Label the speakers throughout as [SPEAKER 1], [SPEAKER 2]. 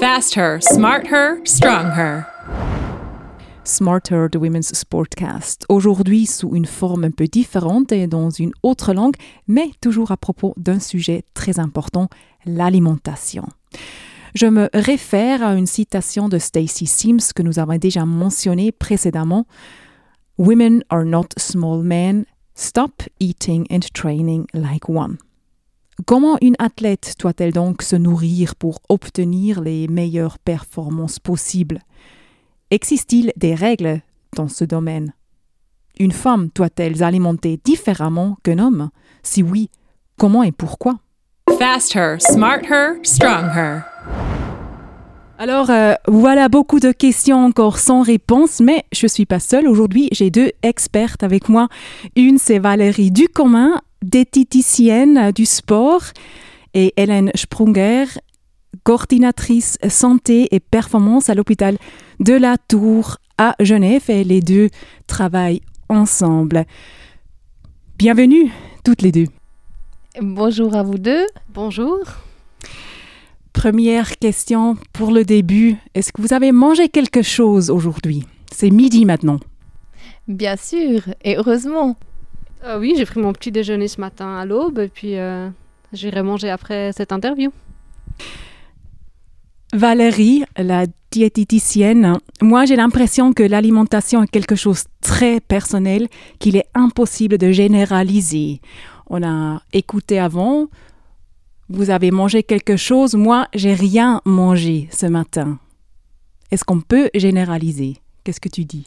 [SPEAKER 1] Fast her, smart her, strong her.
[SPEAKER 2] Smarter, the Women's Sportcast. Aujourd'hui sous une forme un peu différente et dans une autre langue, mais toujours à propos d'un sujet très important, l'alimentation. Je me réfère à une citation de Stacy Sims que nous avons déjà mentionnée précédemment. Women are not small men. Stop eating and training like one. Comment une athlète doit-elle donc se nourrir pour obtenir les meilleures performances possibles? Existe-t-il des règles dans ce domaine? Une femme doit-elle s'alimenter différemment qu'un homme? Si oui, comment et pourquoi?
[SPEAKER 1] Fast her, smart her, strong her.
[SPEAKER 2] Alors euh, voilà beaucoup de questions encore sans réponse, mais je suis pas seule. Aujourd'hui, j'ai deux expertes avec moi. Une, c'est Valérie Ducommun, diététicienne du sport, et Hélène Sprunger, coordinatrice santé et performance à l'hôpital de la Tour à Genève, et les deux travaillent ensemble. Bienvenue toutes les deux.
[SPEAKER 3] Bonjour à vous deux.
[SPEAKER 4] Bonjour.
[SPEAKER 2] Première question pour le début. Est-ce que vous avez mangé quelque chose aujourd'hui? C'est midi maintenant.
[SPEAKER 3] Bien sûr, et heureusement.
[SPEAKER 4] Euh, oui, j'ai pris mon petit déjeuner ce matin à l'aube et puis euh, j'irai manger après cette interview.
[SPEAKER 2] Valérie, la diététicienne, moi j'ai l'impression que l'alimentation est quelque chose de très personnel qu'il est impossible de généraliser. On a écouté avant, vous avez mangé quelque chose, moi j'ai rien mangé ce matin. Est-ce qu'on peut généraliser? Qu'est-ce que tu dis?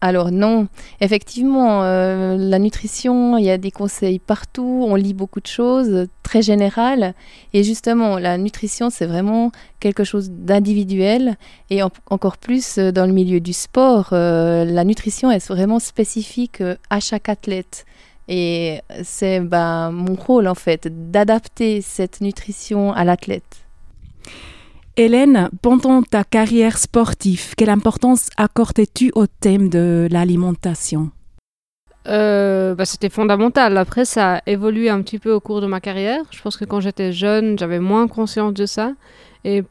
[SPEAKER 3] Alors non, effectivement, euh, la nutrition, il y a des conseils partout, on lit beaucoup de choses, très générales. Et justement, la nutrition, c'est vraiment quelque chose d'individuel. Et encore plus euh, dans le milieu du sport, euh, la nutrition est vraiment spécifique à chaque athlète. Et c'est ben, mon rôle, en fait, d'adapter cette nutrition à l'athlète.
[SPEAKER 2] Hélène, pendant ta carrière sportive, quelle importance accordais-tu au thème de l'alimentation?
[SPEAKER 4] Euh, bah, C'était fondamental. Après, ça a évolué un petit peu au cours de ma carrière. Je pense que quand j'étais jeune, j'avais moins conscience de ça. Et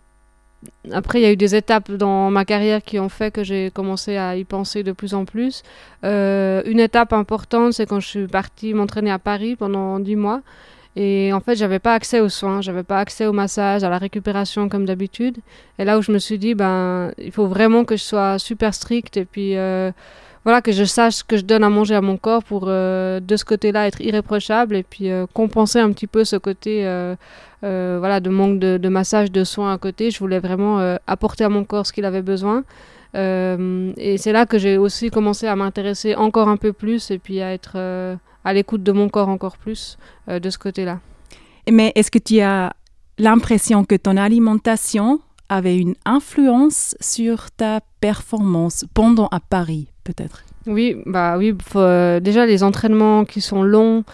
[SPEAKER 4] après, il y a eu des étapes dans ma carrière qui ont fait que j'ai commencé à y penser de plus en plus. Euh, une étape importante, c'est quand je suis partie m'entraîner à Paris pendant dix mois. Et en fait, j'avais pas accès aux soins, j'avais pas accès au massage, à la récupération comme d'habitude. Et là où je me suis dit, ben, il faut vraiment que je sois super stricte et puis euh, voilà que je sache ce que je donne à manger à mon corps pour euh, de ce côté-là être irréprochable et puis euh, compenser un petit peu ce côté voilà de manque de, de, massage, de soins à côté. Je voulais vraiment apporter à mon corps ce qu'il avait besoin. et c'est là que j'ai aussi commencé à m'intéresser encore un peu plus et puis à être à l'écoute de mon corps encore plus euh, de ce côté-là.
[SPEAKER 2] Mais est-ce que tu as l'impression que ton alimentation avait une influence sur ta performance pendant à Paris, peut-être?
[SPEAKER 4] Oui, bah oui. Euh, déjà les entraînements qui sont longs,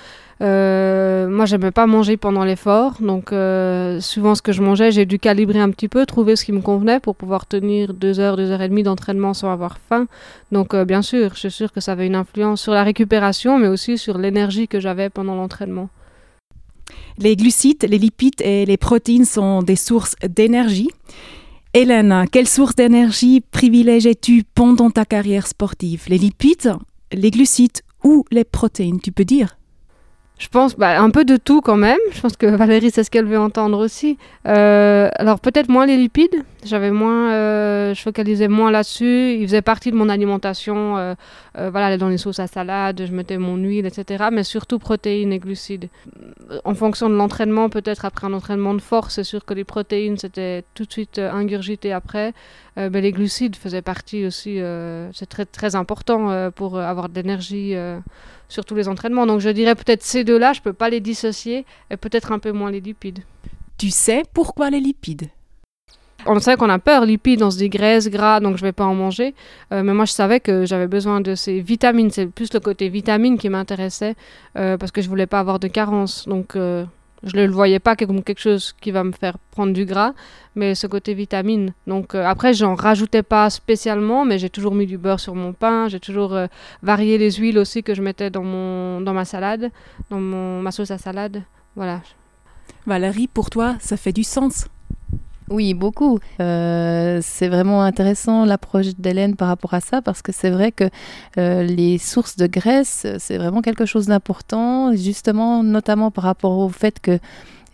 [SPEAKER 4] euh, moi, j'aimais pas manger pendant l'effort, donc euh, souvent ce que je mangeais, j'ai dû calibrer un petit peu, trouver ce qui me convenait pour pouvoir tenir deux heures, deux heures et demie d'entraînement sans avoir faim. Donc, euh, bien sûr, je suis sûre que ça avait une influence sur la récupération, mais aussi sur l'énergie que j'avais pendant l'entraînement.
[SPEAKER 2] Les glucides, les lipides et les protéines sont des sources d'énergie. Hélène, quelle source d'énergie privilégiais-tu pendant ta carrière sportive? Les lipides, les glucides ou les protéines, tu peux dire?
[SPEAKER 4] Je pense bah, un peu de tout quand même. Je pense que Valérie, c'est ce qu'elle veut entendre aussi. Euh, alors peut-être moins les lipides. J'avais moins, euh, je focalisais moins là-dessus. Il faisait partie de mon alimentation. Euh, voilà, dans les sauces à salade, je mettais mon huile, etc. Mais surtout protéines et glucides. En fonction de l'entraînement, peut-être après un entraînement de force, c'est sûr que les protéines c'était tout de suite ingurgité après. Mais les glucides faisaient partie aussi. c'est très très important pour avoir de l'énergie sur tous les entraînements. Donc je dirais peut-être ces deux-là, je ne peux pas les dissocier, et peut-être un peu moins les lipides.
[SPEAKER 2] Tu sais pourquoi les lipides?
[SPEAKER 4] On sait qu'on a peur, lipides, on se dit graisse, gras, donc je vais pas en manger. Euh, mais moi, je savais que j'avais besoin de ces vitamines. C'est plus le côté vitamine qui m'intéressait euh, parce que je voulais pas avoir de carence. Donc, euh, je ne le voyais pas comme quelque chose qui va me faire prendre du gras, mais ce côté vitamine. Donc euh, après, j'en rajoutais pas spécialement, mais j'ai toujours mis du beurre sur mon pain, j'ai toujours euh, varié les huiles aussi que je mettais dans, mon, dans ma salade, dans mon, ma sauce à salade. Voilà.
[SPEAKER 2] Valérie, pour toi, ça fait du sens
[SPEAKER 3] Oui, beaucoup. Euh, c'est vraiment intéressant l'approche d'Hélène par rapport à ça parce que c'est vrai que euh, les sources de graisse, c'est vraiment quelque chose d'important, justement, notamment par rapport au fait que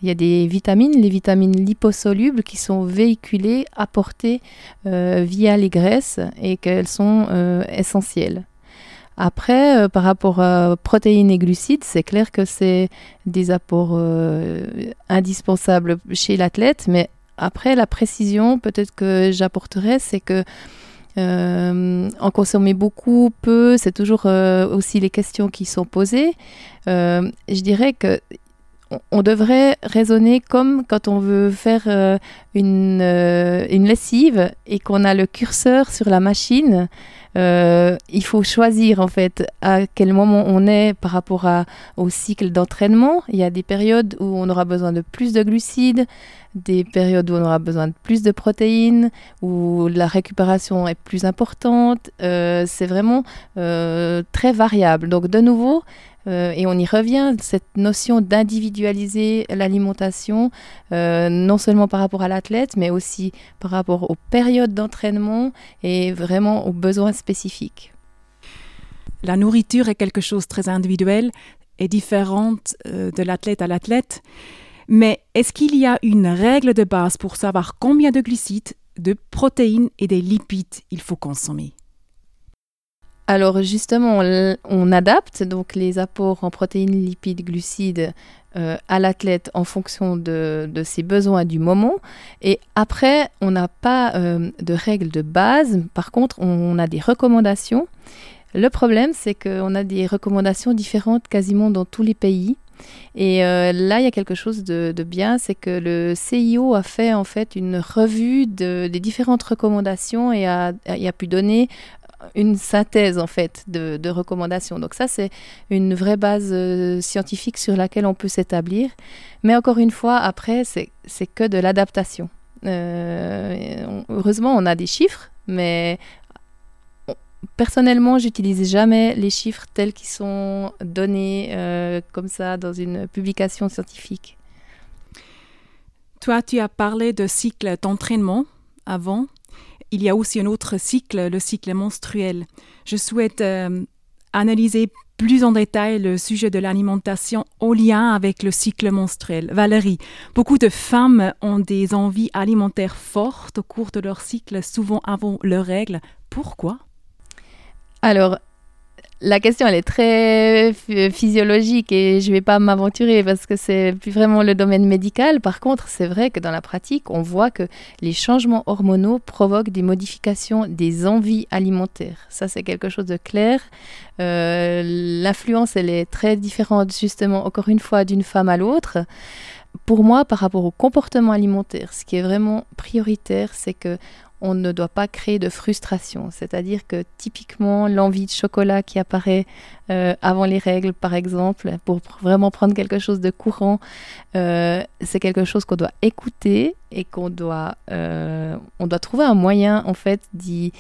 [SPEAKER 3] il y a des vitamines, les vitamines liposolubles qui sont véhiculées, apportées euh, via les graisses et qu'elles sont essentielles. Après, par rapport à protéines et glucides, c'est clair que c'est des apports indispensables chez l'athlète, mais après, la précision, peut-être que j'apporterais, c'est que euh, en consommer beaucoup, peu, c'est toujours euh, aussi les questions qui sont posées. Euh, je dirais que on devrait raisonner comme quand on veut faire une, une, lessive et qu'on a le curseur sur la machine. il faut choisir en fait à quel moment on est par rapport au cycle d'entraînement. Il y a des périodes où on aura besoin de plus de glucides, des périodes où on aura besoin de plus de protéines, où la récupération est plus importante. Euh, c'est vraiment euh, très variable. Donc de nouveau, euh, et on y revient, cette notion d'individualiser l'alimentation, non seulement par rapport à l'athlète, mais aussi par rapport aux périodes d'entraînement et vraiment aux besoins spécifiques.
[SPEAKER 2] La nourriture est quelque chose de très individuel et différente de l'athlète à l'athlète. Mais est-ce qu'il y a une règle de base pour savoir combien de glucides, de protéines et des lipides il faut consommer?
[SPEAKER 3] Alors justement, on, adapte donc les apports en protéines, lipides, glucides euh, à l'athlète en fonction de, ses besoins du moment. Et après, on n'a pas euh, de règles de base. Par contre, on a des recommandations. Le problème, c'est qu'on a des recommandations différentes quasiment dans tous les pays. Et euh, là, il y a quelque chose de, bien, c'est que le CIO a fait en fait une revue des différentes recommandations et a, pu donner une synthèse en fait de, recommandations. Donc ça, c'est une vraie base euh, scientifique sur laquelle on peut s'établir. Mais encore une fois, après, c'est que de l'adaptation. Euh, heureusement, on a des chiffres, mais Personnellement, j'utilise jamais les chiffres tels qu'ils sont donnés euh, comme ça dans une publication scientifique.
[SPEAKER 2] Toi, tu as parlé de cycle d'entraînement avant. Il y a aussi un autre cycle, le cycle menstruel. Je souhaite euh, analyser plus en détail le sujet de l'alimentation au lien avec le cycle menstruel. Valérie, beaucoup de femmes ont des envies alimentaires fortes au cours de leur cycle, souvent avant leurs règles. Pourquoi?
[SPEAKER 3] Alors, la question, elle est très physiologique et je ne vais pas m'aventurer parce que c'est plus vraiment le domaine médical. Par contre, c'est vrai que dans la pratique, on voit que les changements hormonaux provoquent des modifications des envies alimentaires. Ça, c'est quelque chose de clair. Euh, l'influence, elle est très différente, justement, encore une fois, d'une femme à l'autre. Pour moi, par rapport au comportement alimentaire, ce qui est vraiment prioritaire, c'est que on ne doit pas créer de frustration. C'est-à-dire que typiquement l'envie de chocolat qui apparaît euh, avant les règles, par exemple, pour vraiment prendre quelque chose de courant, euh, c'est quelque chose qu'on doit écouter et qu'on doit, euh, doit trouver un moyen en fait d'y,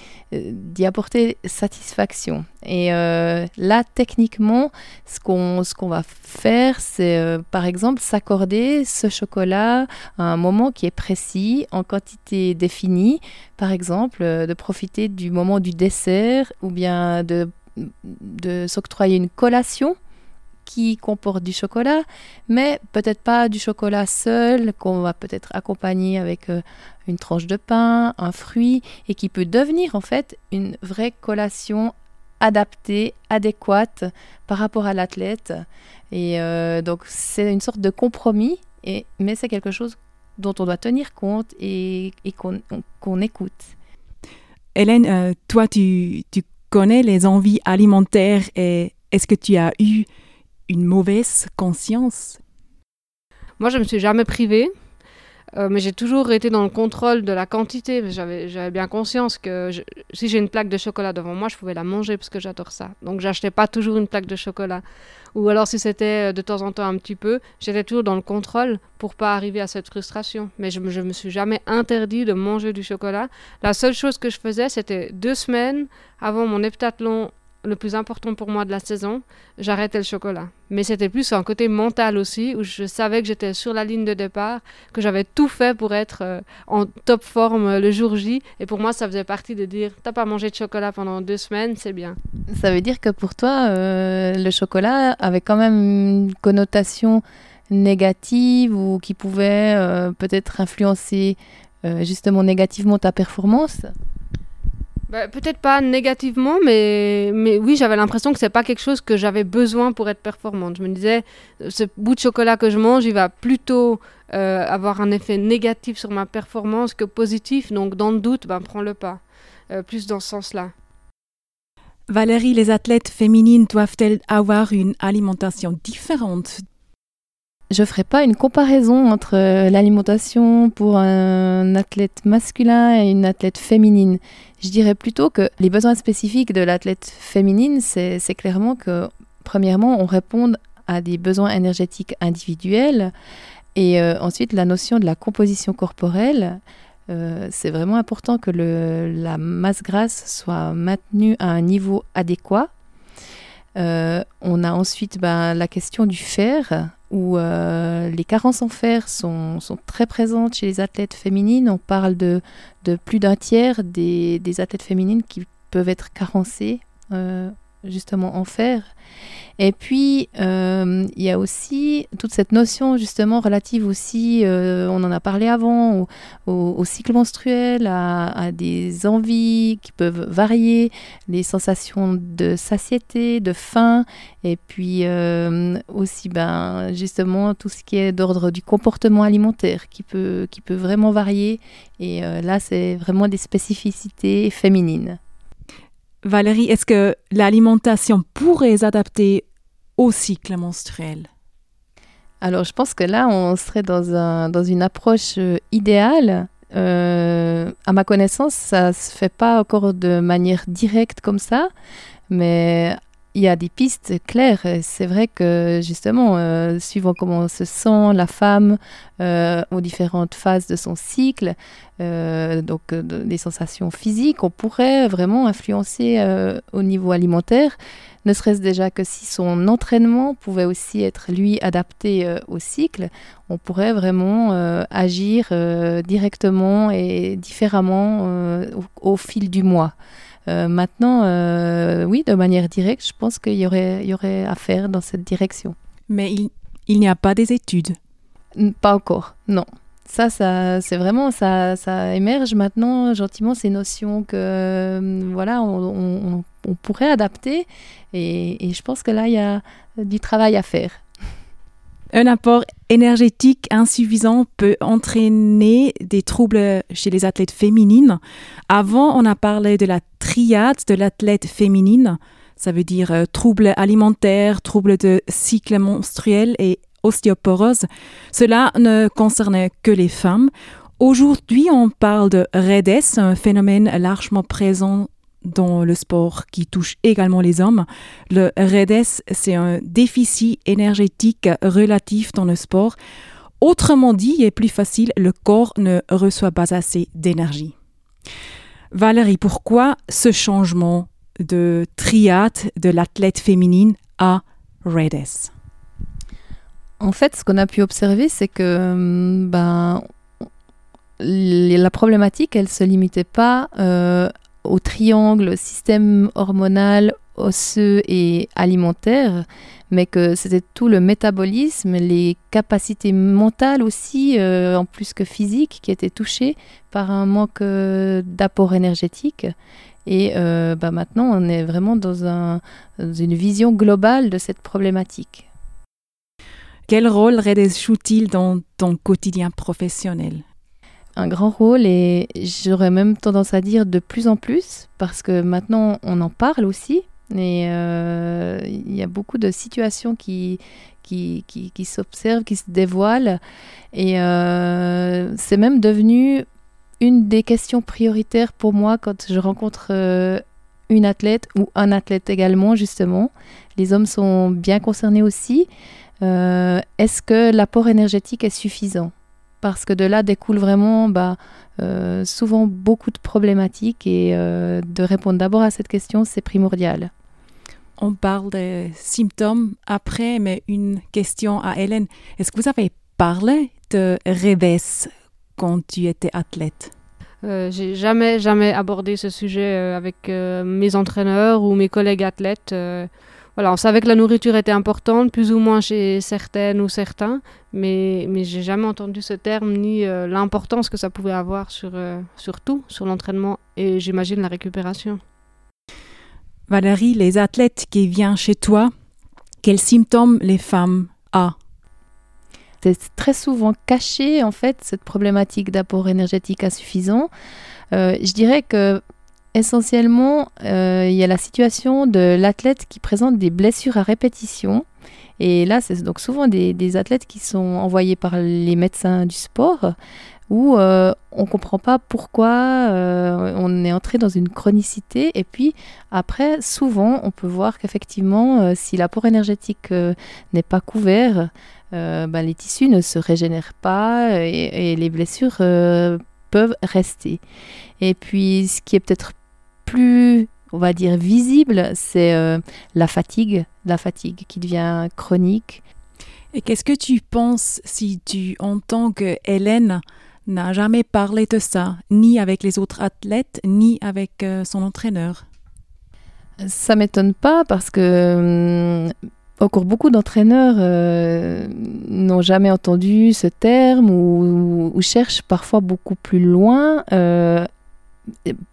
[SPEAKER 3] apporter satisfaction. Et là, techniquement, ce qu'on, qu'on va faire, c'est par exemple s'accorder ce chocolat à un moment qui est précis, en quantité définie, par exemple, de profiter du moment du dessert ou bien de de s'octroyer une collation qui comporte du chocolat, mais peut-être pas du chocolat seul, qu'on va peut-être accompagner avec euh, une tranche de pain, un fruit, et qui peut devenir en fait une vraie collation adaptée, adéquate par rapport à l'athlète. Et euh, donc c'est une sorte de compromis, et, mais c'est quelque chose dont on doit tenir compte et, qu'on écoute.
[SPEAKER 2] Hélène, euh, toi, tu, tu connais les envies alimentaires et est-ce que tu as eu une mauvaise conscience?
[SPEAKER 4] Moi, je me suis jamais privée. Euh, mais j'ai toujours été dans le contrôle de la quantité. J'avais bien conscience que si j'ai une plaque de chocolat devant moi, je pouvais la manger parce que j'adore ça. Donc j'achetais pas toujours une plaque de chocolat. Ou alors si c'était euh, de temps en temps un petit peu, j'étais toujours dans le contrôle pour pas arriver à cette frustration. Mais je, je me suis jamais interdit de manger du chocolat. La seule chose que je faisais, c'était deux semaines avant mon heptathlon le plus important pour moi de la saison, j'arrêtais le chocolat. Mais c'était plus un côté mental aussi, où je savais que j'étais sur la ligne de départ, que j'avais tout fait pour être euh, en top forme le jour J. Et pour moi, ça faisait partie de dire, t'as pas mangé de chocolat pendant deux semaines, c'est bien.
[SPEAKER 3] Ça veut dire que pour toi, euh, le chocolat avait quand même une connotation négative ou qui pouvait euh, peut-être influencer justement négativement ta performance?
[SPEAKER 4] Bah, peut-être pas négativement, mais, mais oui, j'avais l'impression que c'est pas quelque chose que j'avais besoin pour être performante. Je me disais, ce bout de chocolat que je mange, il va plutôt euh, avoir un effet négatif sur ma performance que positif. Donc, dans le doute, ben, prends-le pas. Euh, plus dans ce sens-là.
[SPEAKER 2] Valérie, les athlètes féminines doivent-elles avoir une alimentation différente
[SPEAKER 3] je ne ferai pas une comparaison entre euh, l'alimentation pour un athlète masculin et une athlète féminine. Je dirais plutôt que les besoins spécifiques de l'athlète féminine, c'est clairement que, premièrement, on répond à des besoins énergétiques individuels. Et euh, ensuite, la notion de la composition corporelle, euh, c'est vraiment important que la masse grasse soit maintenue à un niveau adéquat. on a ensuite ben, la question du fer où euh, les carences en fer sont, très présentes chez les athlètes féminines. On parle de, plus d'un tiers des, des, athlètes féminines qui peuvent être carencées euh, justement en fer. Et puis, euh, il y a aussi toute cette notion justement relative aussi, euh, on en a parlé avant, au, cycle menstruel, à, des envies qui peuvent varier, les sensations de satiété, de faim, et puis euh, aussi ben, justement tout ce qui est d'ordre du comportement alimentaire qui peut, qui peut vraiment varier. Et là, c'est vraiment des spécificités féminines.
[SPEAKER 2] Valérie, est-ce que l'alimentation pourrait s'adapter au cycle menstruel?
[SPEAKER 3] Alors, je pense que là, on serait dans, un, dans une approche euh, idéale. Euh, à ma connaissance, ça se fait pas encore de manière directe comme ça, mais il y a des pistes claires. C'est vrai que justement, euh, suivant comment se sent la femme euh, aux différentes phases de son cycle, euh, donc des sensations physiques, on pourrait vraiment influencer au niveau alimentaire. Ne serait-ce déjà que si son entraînement pouvait aussi être lui adapté au cycle, on pourrait vraiment agir directement et différemment au, fil du mois. Euh, maintenant, euh, oui, de manière directe, je pense qu'il y aurait à faire dans cette direction.
[SPEAKER 2] Mais il, n'y a pas des études
[SPEAKER 3] Pas encore, non. Ça, ça c'est vraiment, ça, ça émerge maintenant gentiment ces notions que, euh, voilà, on, pourrait adapter. et, je pense que là, il y a du travail à faire.
[SPEAKER 2] Un apport énergétique insuffisant peut entraîner des troubles chez les athlètes féminines. Avant, on a parlé de la triade de l'athlète féminine. Ça veut dire euh, troubles alimentaires, troubles de cycle menstruel et ostéoporose. Cela ne concernait que les femmes. Aujourd'hui, on parle de REDES, un phénomène largement présent dans le sport qui touche également les hommes. Le REDES, c'est un déficit énergétique relatif dans le sport. Autrement dit, et plus facile, le corps ne reçoit pas assez d'énergie. Valérie, pourquoi ce changement de triade de l'athlète féminine à REDES
[SPEAKER 3] En fait, ce qu'on a pu observer, c'est que hum, ben, la problématique, elle ne se limitait pas euh, au triangle système hormonal, osseux et alimentaire, mais que c'était tout le métabolisme, les capacités mentales aussi, euh, en plus que physiques, qui étaient touchées par un manque euh, d'apport énergétique. Et bah maintenant, on est vraiment dans, une vision globale de cette problématique.
[SPEAKER 2] Quel rôle joue-t-il dans ton quotidien professionnel?
[SPEAKER 3] Un grand rôle et j'aurais même tendance à dire de plus en plus parce que maintenant on en parle aussi et euh, il y a beaucoup de situations qui, qui, qui, s'observent, qui se dévoilent et euh, c'est même devenu une des questions prioritaires pour moi quand je rencontre euh, une athlète ou un athlète également justement. Les hommes sont bien concernés aussi. Est-ce que l'apport énergétique est suffisant? Parce que de là découle vraiment bah, euh, souvent beaucoup de problématiques et euh, de répondre d'abord à cette question, c'est primordial.
[SPEAKER 2] on parle des symptômes après, mais une question à Hélène. Est-ce que vous avez parlé de revers quand tu étais athlète?
[SPEAKER 4] Euh, J'ai jamais, jamais abordé ce sujet euh, avec euh, mes entraîneurs ou mes collègues athlètes. Voilà, on savait que la nourriture était importante, plus ou moins chez certaines ou certains, mais, mais j'ai jamais entendu ce terme ni euh, l'importance que ça pouvait avoir sur, euh, sur tout, sur l'entraînement et j'imagine la récupération.
[SPEAKER 2] Valérie, les athlètes qui viennent chez toi, quels symptômes les femmes ont?
[SPEAKER 3] C'est très souvent caché, en fait, cette problématique d'apport énergétique insuffisant. Euh, je dirais que essentiellement, euh, il y a la situation de l'athlète qui présente des blessures à répétition. Et là, c'est donc souvent des, athlètes qui sont envoyés par les médecins du sport où euh, on ne comprend pas pourquoi euh, on est entré dans une chronicité. Et puis après, souvent, on peut voir qu'effectivement, euh, si l'apport énergétique n'est pas couvert, ben, les tissus ne se régénèrent pas et, et les blessures peuvent rester. Et puis, ce qui est peut-être plus, on va dire, visible, c'est euh, la fatigue, la fatigue qui devient chronique.
[SPEAKER 2] Et qu'est-ce que tu penses si tu entends que Hélène n'a jamais parlé de ça, ni avec les autres athlètes, ni avec euh, son entraîneur?
[SPEAKER 3] Ça m'étonne pas parce que hum, encore beaucoup d'entraîneurs euh, n'ont jamais entendu ce terme ou, ou cherchent parfois beaucoup plus loin. Euh,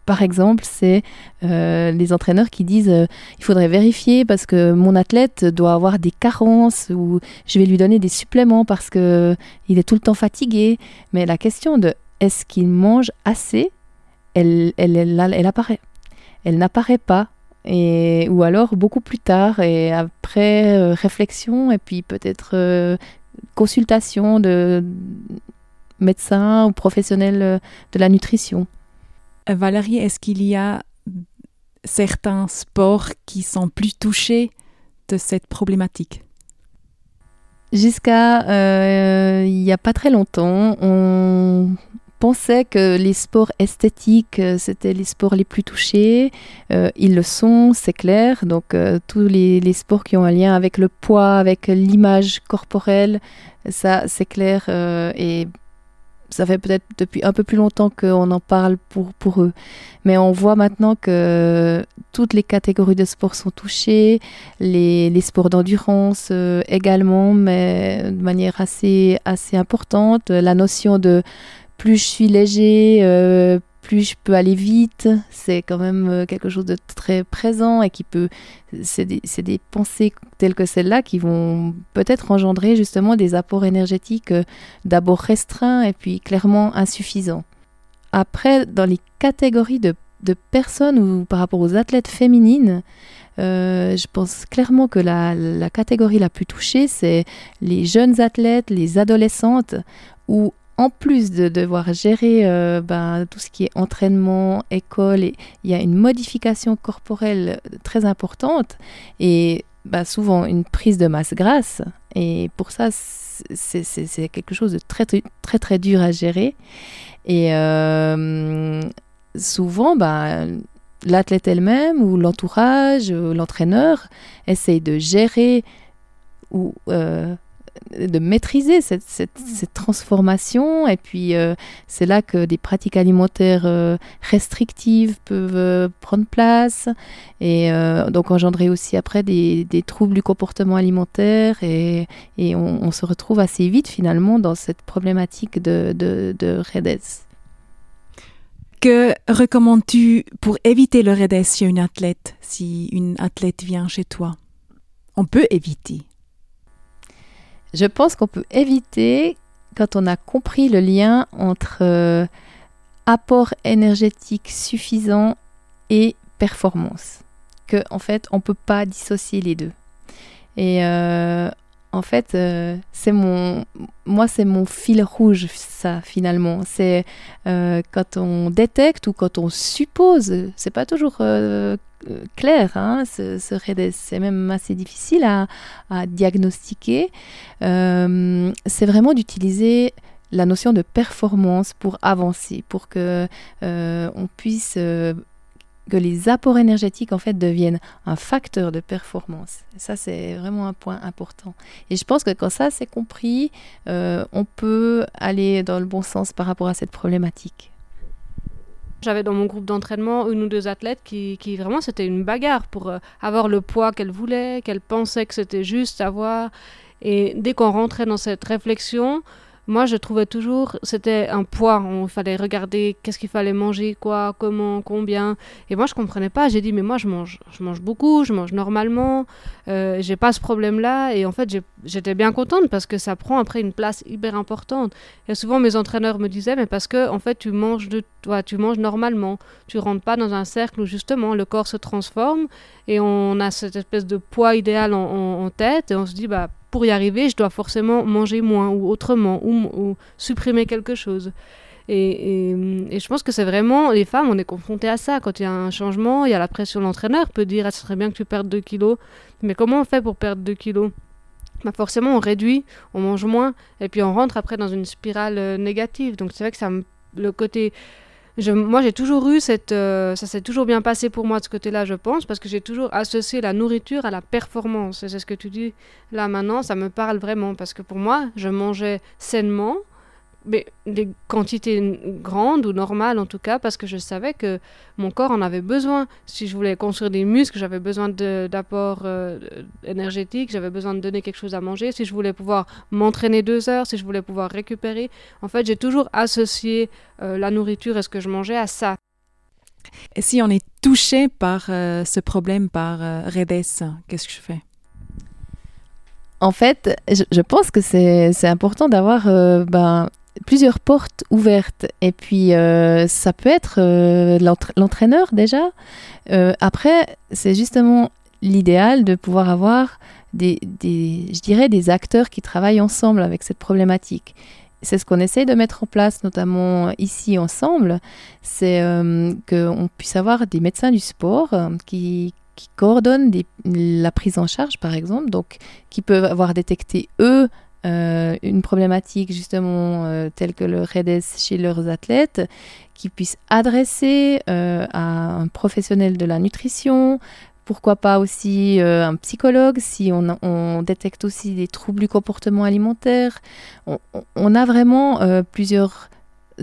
[SPEAKER 3] par exemple, c'est euh, les entraîneurs qui disent euh, il faudrait vérifier parce que mon athlète doit avoir des carences ou je vais lui donner des suppléments parce que il est tout le temps fatigué. Mais la question de est-ce qu'il mange assez, elle, elle, elle, apparaît. Elle n'apparaît pas et, ou alors beaucoup plus tard et après euh, réflexion et puis peut-être consultation de médecins ou professionnels de la nutrition.
[SPEAKER 2] Valérie, est-ce qu'il y a certains sports qui sont plus touchés de cette problématique?
[SPEAKER 3] Jusqu'à euh, il n'y a pas très longtemps, on pensait que les sports esthétiques, euh, c'était les sports les plus touchés. Euh, ils le sont, c'est clair. Donc tous les, les sports qui ont un lien avec le poids, avec l'image corporelle, ça c'est clair. et ça fait peut-être depuis un peu plus longtemps qu'on en parle pour, pour eux. Mais on voit maintenant que toutes les catégories de sport sont touchées, les, les sports d'endurance euh, également, mais de manière assez, assez importante. La notion de plus je suis léger, euh, plus je peux aller vite, c'est quand même euh, quelque chose de très présent et qui peut. C'est des, des pensées telles que celles-là qui vont peut-être engendrer justement des apports énergétiques euh, d'abord restreints et puis clairement insuffisants. Après, dans les catégories de, de personnes ou par rapport aux athlètes féminines, euh, je pense clairement que la, la catégorie la plus touchée, c'est les jeunes athlètes, les adolescentes, où en plus de devoir gérer euh, ben, tout ce qui est entraînement, école, il y a une modification corporelle très importante et ben, souvent une prise de masse grasse. Et pour ça, c'est quelque chose de très, très, très, très dur à gérer. Et euh, souvent, ben, l'athlète elle-même ou l'entourage, ou l'entraîneur essaye de gérer ou euh, de maîtriser cette, cette- cette transformation. Et puis, euh, c'est là que des pratiques alimentaires euh, restrictives peuvent euh, prendre place et donc engendrer aussi après des, des troubles du comportement alimentaire. Et, et on, on se retrouve assez vite finalement dans cette problématique de, de, de REDES.
[SPEAKER 2] Que recommandes-tu pour éviter le REDES chez une athlète si une athlète vient chez toi? On peut éviter.
[SPEAKER 3] Je pense qu'on peut éviter quand on a compris le lien entre euh, apport énergétique suffisant et performance. Que en fait, on peut pas dissocier les deux. Et euh, en fait, euh, c'est mon, moi, c'est mon fil rouge, ça finalement. C'est euh, quand on détecte ou quand on suppose, c'est pas toujours euh, clair, hein, c'est même assez difficile à, à diagnostiquer. C'est vraiment d'utiliser la notion de performance pour avancer, pour que on puisse que les apports énergétiques en fait deviennent un facteur de performance. Ça, c'est vraiment un point important. Et je pense que quand ça c'est compris, euh, on peut aller dans le bon sens par rapport à cette problématique.
[SPEAKER 4] J'avais dans mon groupe d'entraînement une ou deux athlètes qui, qui vraiment c'était une bagarre pour euh, avoir le poids qu'elles voulaient, qu'elles pensaient que c'était juste avoir. Et dès qu'on rentrait dans cette réflexion, moi, je trouvais toujours, c'était un poids. Il fallait regarder qu'est-ce qu'il fallait manger, quoi, comment, combien. Et moi, je comprenais pas. J'ai dit, mais moi, je mange, je mange beaucoup, je mange normalement. Euh, j'ai pas ce problème-là. Et en fait, j'étais bien contente parce que ça prend après une place hyper importante. Et souvent, mes entraîneurs me disaient, mais parce que, en fait, tu manges de toi, tu manges normalement. Tu rentres pas dans un cercle où justement le corps se transforme et on a cette espèce de poids idéal en tête et on se dit, bah pour y arriver, je dois forcément manger moins ou autrement ou, supprimer quelque chose. Et, je pense que c'est vraiment, les femmes, on est confronté à ça. Quand il y a un changement, il y a la pression. L'entraîneur peut dire, ah, ce serait bien que tu perdes 2 kilos. Mais comment on fait pour perdre 2 kilos? Bah forcément, on réduit, on mange moins, et puis on rentre après dans une spirale euh, négative. Donc c'est vrai que ça le côté moi, j'ai toujours eu cette. Euh, ça s'est toujours bien passé pour moi de ce côté-là, je pense, parce que j'ai toujours associé la nourriture à la performance. Et c'est ce que tu dis là maintenant, ça me parle vraiment, parce que pour moi, je mangeais sainement, mais des quantités grandes ou normales en tout cas, parce que je savais que mon corps en avait besoin. Si je voulais construire des muscles, j'avais besoin d'apports euh, énergétiques, j'avais besoin de donner quelque chose à manger. Si je voulais pouvoir m'entraîner deux heures, si je voulais pouvoir récupérer, en fait, j'ai toujours associé euh, la nourriture et ce que je mangeais à ça.
[SPEAKER 2] Et si on est touché par euh, ce problème, par Redes, qu'est-ce que je fais?
[SPEAKER 3] En fait, je, pense que c'est important d'avoir ben, plusieurs portes ouvertes. Et puis, euh, ça peut être euh, l'entraîneur déjà. Euh, après, c'est justement l'idéal de pouvoir avoir des, je dirais, des acteurs qui travaillent ensemble avec cette problématique. C'est ce qu'on essaie de mettre en place, notamment ici ensemble, c'est qu'on puisse avoir des médecins du sport qui, qui coordonnent la prise en charge, par exemple, donc qui peuvent avoir détecté, eux, euh, une problématique justement euh, telle que le REDES chez leurs athlètes, qui puissent adresser euh, à un professionnel de la nutrition, pourquoi pas aussi un psychologue si on, détecte aussi des troubles du comportement alimentaire. On, a vraiment plusieurs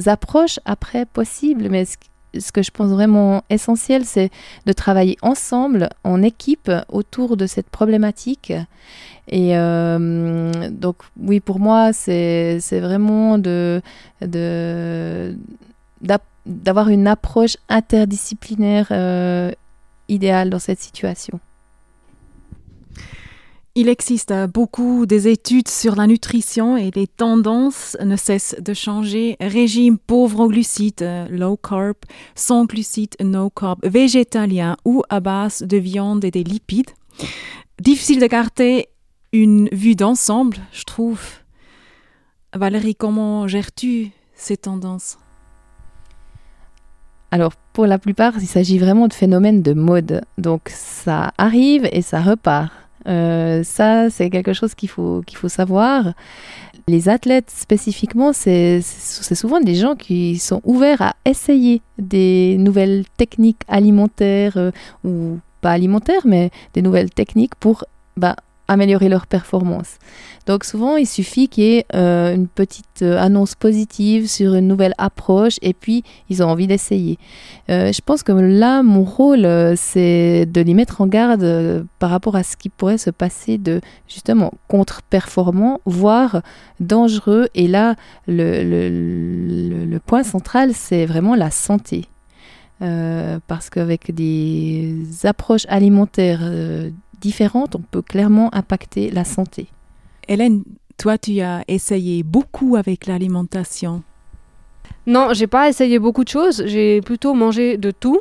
[SPEAKER 3] approches après possibles, mais ce que je pense vraiment essentiel, c'est de travailler ensemble, en équipe, autour de cette problématique et euh, donc, oui, pour moi, c'est vraiment de, d'avoir une approche interdisciplinaire euh, idéale dans cette situation.
[SPEAKER 2] Il existe beaucoup des études sur la nutrition et les tendances ne cessent de changer. Régime pauvre en glucides, low carb, sans glucides, no carb, végétalien ou à base de viande et des lipides. Difficile de garder une vue d'ensemble, je trouve. Valérie, comment gères-tu ces tendances?
[SPEAKER 3] Alors, pour la plupart, il s'agit vraiment de phénomènes de mode. Donc, ça arrive et ça repart. Euh, ça, c'est quelque chose qu'il faut, faut savoir. Les athlètes, spécifiquement, c'est souvent des gens qui sont ouverts à essayer des nouvelles techniques alimentaires, euh, ou pas alimentaires, mais des nouvelles techniques pour bah, améliorer leur performance. Donc souvent, il suffit qu'il y ait euh, une petite euh, annonce positive sur une nouvelle approche et puis ils ont envie d'essayer. Euh, je pense que là, mon rôle, c'est de les mettre en garde par rapport à ce qui pourrait se passer de justement contre-performant, voire dangereux. Et là, le, point central, c'est vraiment la santé. parce qu'avec des approches alimentaires différentes, on peut clairement impacter la santé.
[SPEAKER 2] Hélène, toi, tu as essayé beaucoup avec l'alimentation.
[SPEAKER 4] Non, j'ai pas essayé beaucoup de choses. J'ai plutôt mangé de tout.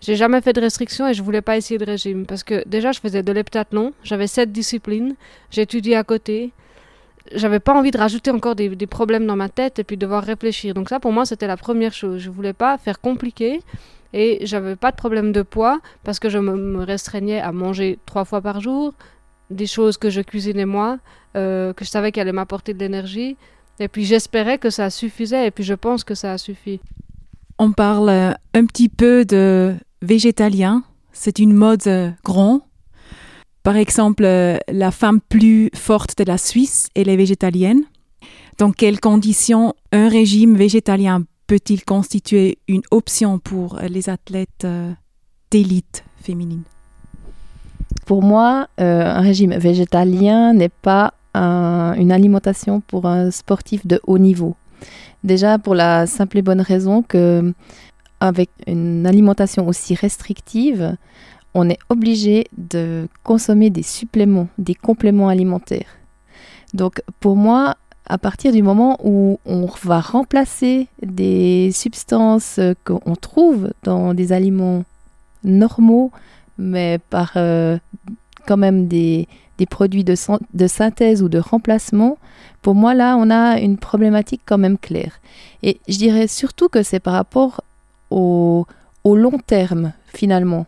[SPEAKER 4] J'ai jamais fait de restrictions et je voulais pas essayer de régime parce que déjà je faisais de l'heptathlon, j'avais sept disciplines, j'étudiais à côté. J'avais pas envie de rajouter encore des, des, problèmes dans ma tête et puis devoir réfléchir. Donc ça pour moi c'était la première chose. Je voulais pas faire compliqué et j'avais pas de problème de poids parce que je me, restreignais à manger trois fois par jour, des choses que je cuisinais moi, euh, que je savais qu'elles allaient m'apporter de l'énergie. Et puis j'espérais que ça suffisait et puis je pense que ça a suffi.
[SPEAKER 2] On parle euh, un petit peu de végétalien, c'est une mode euh, grand. Par exemple, la femme plus forte de la Suisse, elle est végétalienne. Dans quelles conditions un régime végétalien peut-il constituer une option pour les athlètes euh, d'élite féminine?
[SPEAKER 3] Pour moi, euh, un régime végétalien n'est pas un- une alimentation pour un sportif de haut niveau. Déjà pour la simple et bonne raison que avec une alimentation aussi restrictive, on est obligé de consommer des suppléments, des compléments alimentaires. Donc pour moi, à partir du moment où on va remplacer des substances euh, qu'on trouve dans des aliments normaux, mais par euh, quand même des, produits de, synthèse ou de remplacement, pour moi là, on a une problématique quand même claire. Et je dirais surtout que c'est par rapport au long terme, finalement.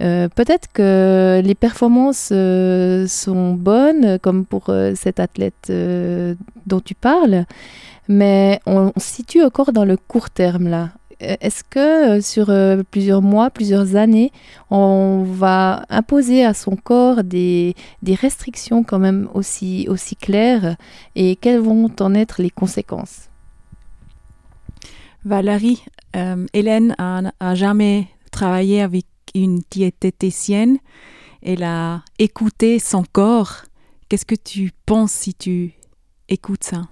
[SPEAKER 3] Euh, Peut-être que les performances euh, sont bonnes, comme pour euh, cet athlète euh, dont tu parles, mais on, se situe encore dans le court terme là. Est-ce que sur plusieurs mois, plusieurs années, on va imposer à son corps des, des restrictions quand même aussi, aussi claires? Et quelles vont en être les conséquences?
[SPEAKER 2] Valérie, Hélène a, a jamais travaillé avec une diététicienne. Elle a écouté son corps. Qu'est-ce que tu penses si tu écoutes ça?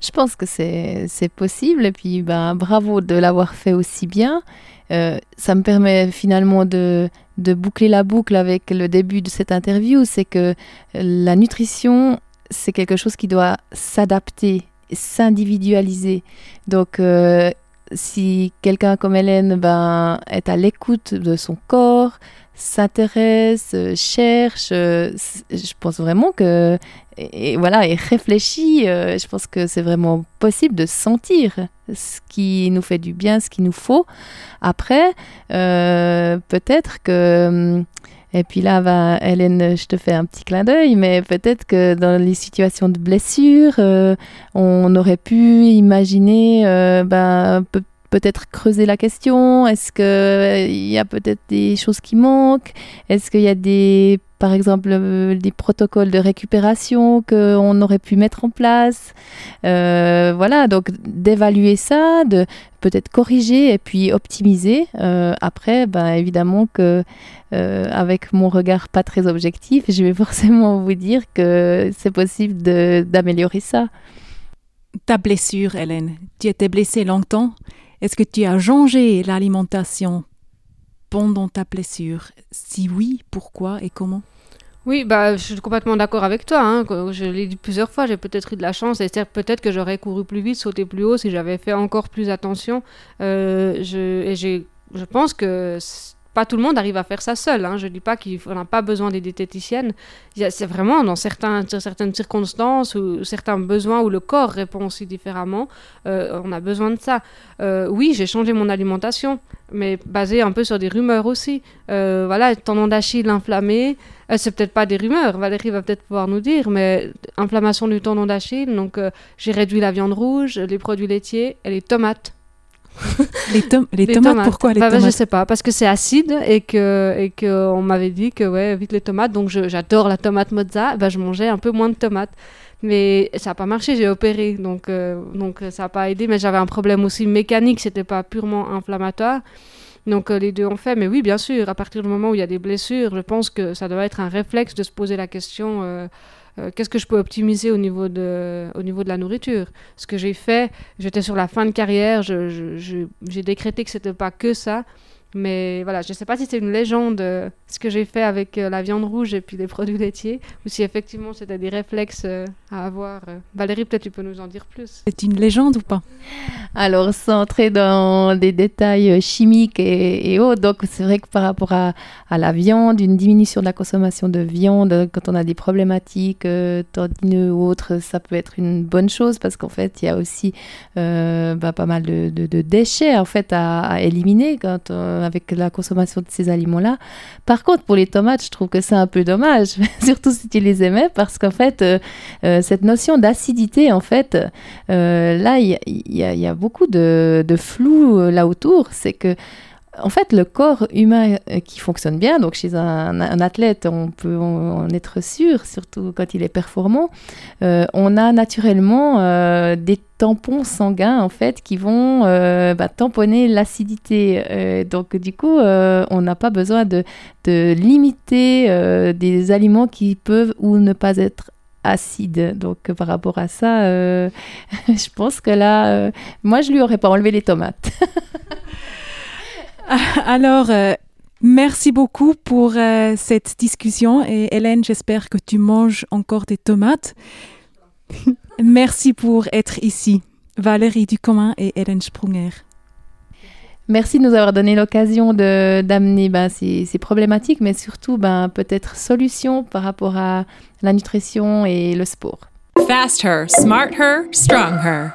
[SPEAKER 3] Je pense que c'est possible et puis ben, bravo de l'avoir fait aussi bien. Euh, ça me permet finalement de, de boucler la boucle avec le début de cette interview. C'est que la nutrition, c'est quelque chose qui doit s'adapter, s'individualiser. Donc euh, si quelqu'un comme Hélène ben, est à l'écoute de son corps, s'intéresse, euh, cherche, euh, je pense vraiment que et, voilà et réfléchit. euh, je pense que c'est vraiment possible de sentir ce qui nous fait du bien, ce qu'il nous faut. Après, peut-être que hum, et puis là, ben, Hélène, je te fais un petit clin d'œil, mais peut-être que dans les situations de blessure, on aurait pu imaginer euh, peut- peut-être creuser la question. Est-ce qu'il y a peut-être des choses qui manquent? Est-ce qu'il y a des, par exemple, euh, des protocoles de récupération qu'on aurait pu mettre en place? Euh, Voilà, donc d'évaluer ça, de peut-être corriger et puis optimiser. Euh, après, ben, évidemment que euh, avec mon regard pas très objectif, je vais forcément vous dire que c'est possible d'améliorer ça.
[SPEAKER 2] Ta blessure, Hélène, tu étais blessée longtemps. Est-ce que tu as changé l'alimentation pendant ta blessure? Si oui, pourquoi et comment?
[SPEAKER 4] Oui, bah, je suis complètement d'accord avec toi. hein. Je l'ai dit plusieurs fois, j'ai peut-être eu de la chance. C'est peut-être que j'aurais couru plus vite, sauté plus haut si j'avais fait encore plus attention. Euh, je, et je pense que pas tout le monde arrive à faire ça seul. hein. Je dis pas qu'on n'a pas besoin des diététiciennes. C'est vraiment dans certaines circonstances ou certains besoins où le corps répond aussi différemment. euh, on a besoin de ça. Euh, oui, j'ai changé mon alimentation, mais basé un peu sur des rumeurs aussi. Euh, voilà, tendon d'Achille inflammé. Euh, c'est peut-être pas des rumeurs, Valérie va peut-être pouvoir nous dire, mais inflammation du tendon d'Achille, donc j'ai réduit la viande rouge, les produits laitiers et les tomates.
[SPEAKER 2] Les, tom- les
[SPEAKER 4] Les
[SPEAKER 2] tomates, pourquoi les
[SPEAKER 4] Bah, bah, Je
[SPEAKER 2] tomates?
[SPEAKER 4] sais pas, parce que c'est acide et que, et que on m'avait dit que ouais, vite les tomates, donc j'adore la tomate mozza, bah, je mangeais un peu moins de tomates. Mais ça n'a pas marché, j'ai opéré, donc, euh, donc euh, ça n'a pas aidé, mais j'avais un problème aussi mécanique, c'était pas purement inflammatoire. Donc euh, les deux ont fait, mais oui, bien sûr, à partir du moment où il y a des blessures, je pense que ça doit être un réflexe de se poser la question euh, qu'est-ce que je peux optimiser au niveau de, au niveau de la nourriture? Ce que j'ai fait, j'étais sur la fin de carrière, j'ai décrété que c'était pas que ça. Mais voilà, je ne sais pas si c'est une légende euh, ce que j'ai fait avec euh, la viande rouge et puis les produits laitiers, ou si effectivement c'était des réflexes euh, à avoir. Valérie, peut-être tu peux nous en dire plus.
[SPEAKER 2] C'est une légende ou pas?
[SPEAKER 3] Alors, sans entrer dans des détails chimiques et, et autres, donc c'est vrai que par rapport à, à la viande, une diminution de la consommation de viande, quand on a des problématiques euh, tendineux ou autres, ça peut être une bonne chose parce qu'en fait, il y a aussi euh, bah, pas mal de, de- de déchets en fait à, à éliminer quand, euh, avec la consommation de ces aliments-là. Par contre, pour les tomates, je trouve que c'est un peu dommage, surtout si tu les aimais, parce qu'en fait, euh, euh, cette notion d'acidité, en fait, euh, là, il y, a- beaucoup de, de flou là autour. C'est que en fait, le corps humain euh, qui fonctionne bien, donc chez un, athlète, on peut en être sûr, surtout quand il est performant, euh, on a naturellement euh, des tampons sanguins en fait qui vont bah, tamponner l'acidité. donc du coup, on n'a pas besoin de, de limiter des aliments qui peuvent ou ne pas être acides. Donc par rapport à ça, je pense que là, moi je lui aurais pas enlevé les tomates.
[SPEAKER 2] Alors, euh, merci beaucoup pour euh, cette discussion et Hélène, j'espère que tu manges encore des tomates. merci pour être ici. Valérie Ducommun et Hélène Sprunger.
[SPEAKER 3] Merci de nous avoir donné l'occasion d'amener ben, ces, ces, problématiques, mais surtout ben, peut-être solutions par rapport à la nutrition et le sport.
[SPEAKER 1] Fast her, smart her, strong her.